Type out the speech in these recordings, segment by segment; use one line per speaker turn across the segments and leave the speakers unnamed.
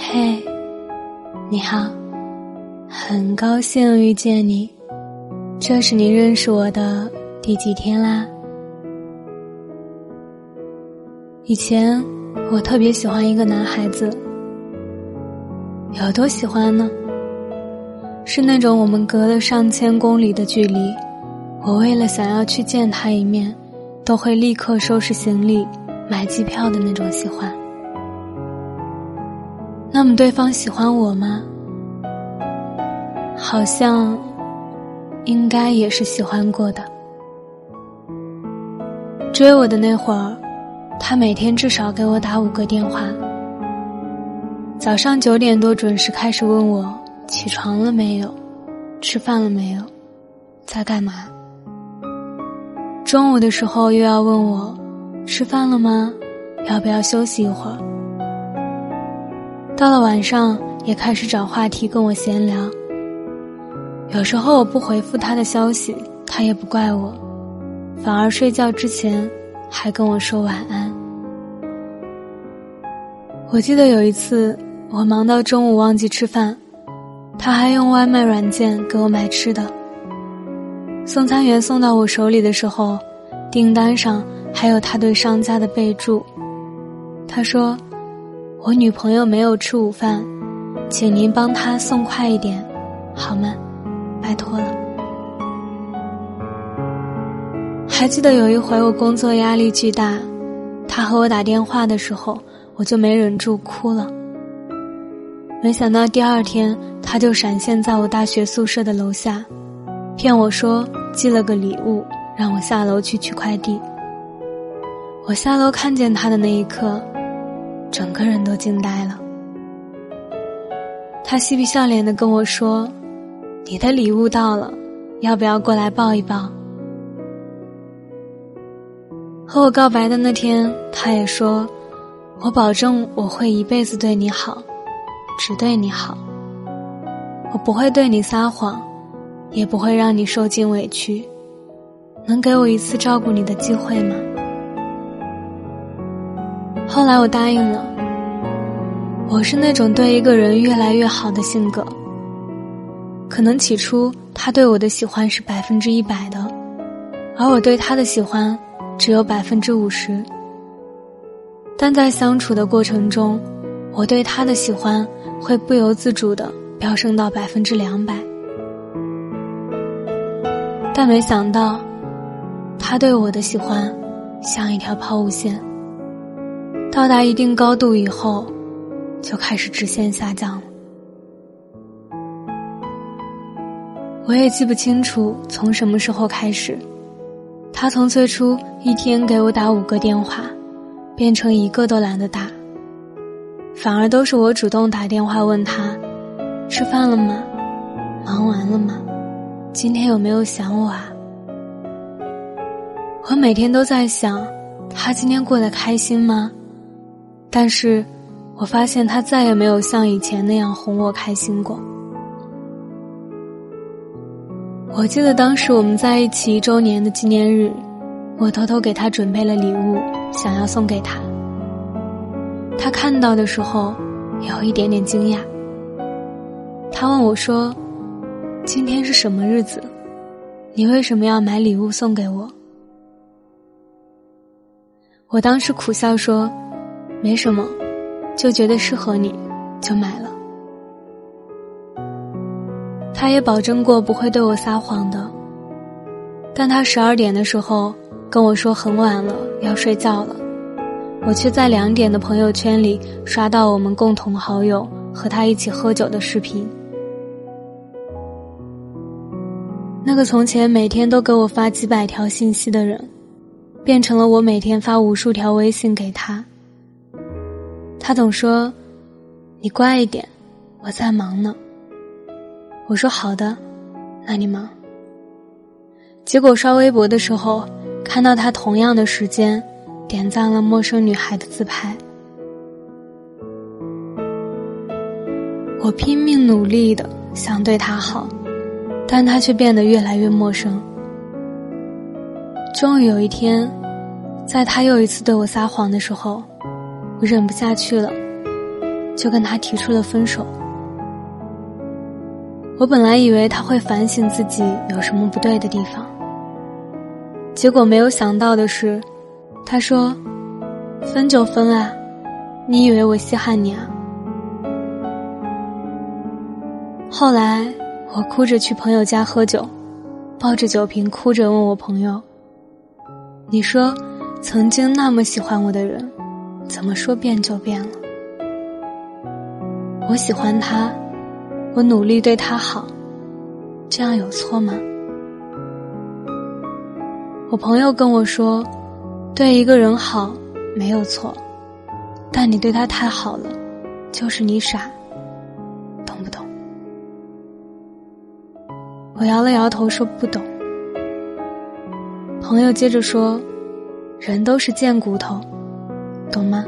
嘿，你好，很高兴遇见你。这是你认识我的第几天啦？以前我特别喜欢一个男孩子，有多喜欢呢？是那种我们隔了上千公里的距离，我为了想要去见他一面，都会立刻收拾行李、买机票的那种喜欢。那么对方喜欢我吗？好像，应该也是喜欢过的。追我的那会儿，他每天至少给我打五个电话。早上九点多准时开始问我起床了没有，吃饭了没有，在干嘛。中午的时候又要问我吃饭了吗，要不要休息一会儿。到了晚上，也开始找话题跟我闲聊。有时候我不回复他的消息，他也不怪我，反而睡觉之前还跟我说晚安。我记得有一次，我忙到中午忘记吃饭，他还用外卖软件给我买吃的。送餐员送到我手里的时候，订单上还有他对商家的备注，他说。我女朋友没有吃午饭，请您帮她送快一点，好吗？拜托了。还记得有一回我工作压力巨大，他和我打电话的时候，我就没忍住哭了。没想到第二天他就闪现在我大学宿舍的楼下，骗我说寄了个礼物，让我下楼去取快递。我下楼看见他的那一刻。整个人都惊呆了。他嬉皮笑脸的跟我说：“你的礼物到了，要不要过来抱一抱？”和我告白的那天，他也说：“我保证我会一辈子对你好，只对你好。我不会对你撒谎，也不会让你受尽委屈。能给我一次照顾你的机会吗？”后来我答应了。我是那种对一个人越来越好的性格。可能起初他对我的喜欢是百分之一百的，而我对他的喜欢只有百分之五十。但在相处的过程中，我对他的喜欢会不由自主的飙升到百分之两百。但没想到，他对我的喜欢像一条抛物线。到达一定高度以后，就开始直线下降了。我也记不清楚从什么时候开始，他从最初一天给我打五个电话，变成一个都懒得打，反而都是我主动打电话问他：“吃饭了吗？忙完了吗？今天有没有想我啊？”我每天都在想，他今天过得开心吗？但是，我发现他再也没有像以前那样哄我开心过。我记得当时我们在一起一周年的纪念日，我偷偷给他准备了礼物，想要送给他。他看到的时候，有一点点惊讶。他问我说：“今天是什么日子？你为什么要买礼物送给我？”我当时苦笑说。没什么，就觉得适合你，就买了。他也保证过不会对我撒谎的。但他十二点的时候跟我说很晚了，要睡觉了，我却在两点的朋友圈里刷到我们共同好友和他一起喝酒的视频。那个从前每天都给我发几百条信息的人，变成了我每天发无数条微信给他。他总说：“你乖一点，我在忙呢。”我说：“好的，那你忙。”结果刷微博的时候，看到他同样的时间点赞了陌生女孩的自拍。我拼命努力的想对他好，但他却变得越来越陌生。终于有一天，在他又一次对我撒谎的时候。我忍不下去了，就跟他提出了分手。我本来以为他会反省自己有什么不对的地方，结果没有想到的是，他说：“分就分啊，你以为我稀罕你啊？”后来我哭着去朋友家喝酒，抱着酒瓶哭着问我朋友：“你说，曾经那么喜欢我的人，怎么说变就变了？我喜欢他。”我努力对他好，这样有错吗？我朋友跟我说，对一个人好没有错，但你对他太好了，就是你傻，懂不懂？我摇了摇头说不懂。朋友接着说，人都是贱骨头，懂吗？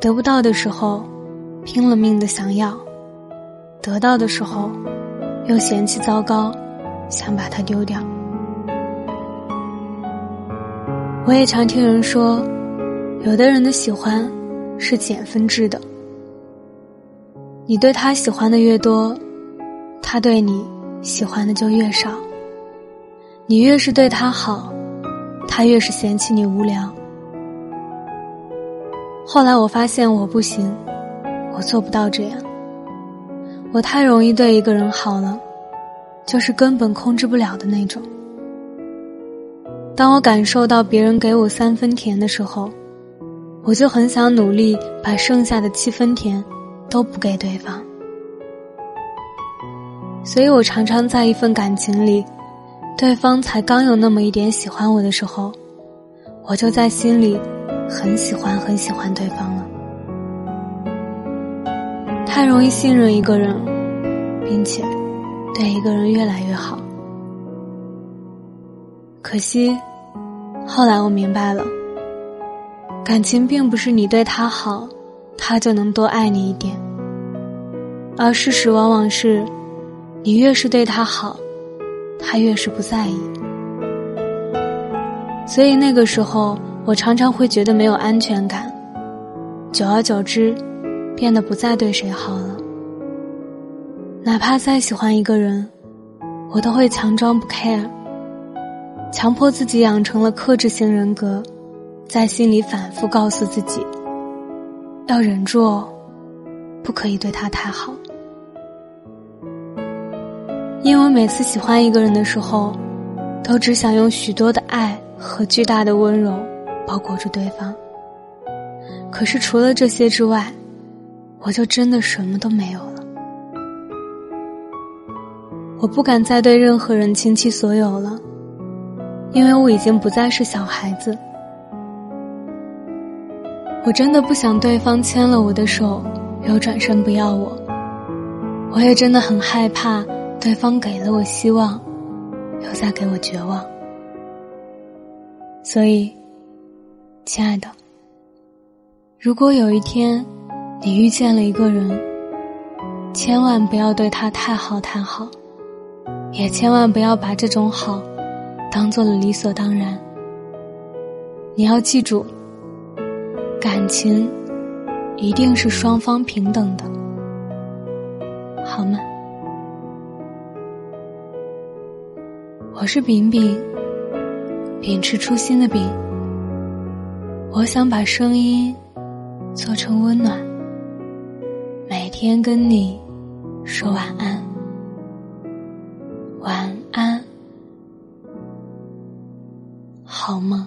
得不到的时候，拼了命的想要。得到的时候，又嫌弃糟糕，想把它丢掉。我也常听人说，有的人的喜欢是减分制的。你对他喜欢的越多，他对你喜欢的就越少。你越是对他好，他越是嫌弃你无聊。后来我发现我不行，我做不到这样。我太容易对一个人好了，就是根本控制不了的那种。当我感受到别人给我三分甜的时候，我就很想努力把剩下的七分甜都补给对方。所以我常常在一份感情里，对方才刚有那么一点喜欢我的时候，我就在心里很喜欢很喜欢对方了。太容易信任一个人，并且对一个人越来越好。可惜，后来我明白了，感情并不是你对他好，他就能多爱你一点，而事实往往是，你越是对他好，他越是不在意。所以那个时候，我常常会觉得没有安全感，久而久之。变得不再对谁好了，哪怕再喜欢一个人，我都会强装不 care，强迫自己养成了克制型人格，在心里反复告诉自己，要忍住哦，不可以对他太好，因为每次喜欢一个人的时候，都只想用许多的爱和巨大的温柔包裹住对方，可是除了这些之外。我就真的什么都没有了，我不敢再对任何人倾其所有了，因为我已经不再是小孩子。我真的不想对方牵了我的手又转身不要我，我也真的很害怕对方给了我希望，又再给我绝望。所以，亲爱的，如果有一天。你遇见了一个人，千万不要对他太好太好，也千万不要把这种好当做了理所当然。你要记住，感情一定是双方平等的，好吗？我是饼饼，秉持初心的饼，我想把声音做成温暖。每天跟你说晚安，晚安，好梦。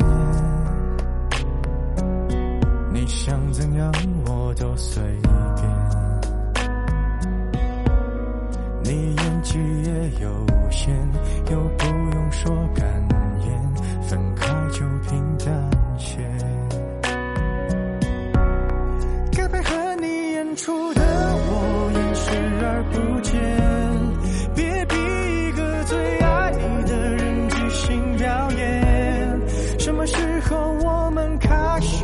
想怎样我都随便。你演技也有限，又不用说感言，分开就平淡些。该配合你演出的我演视而不见，别逼一个最爱的人即兴表演。什么时候我们开始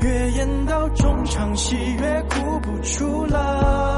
越演到中场戏越哭不出了，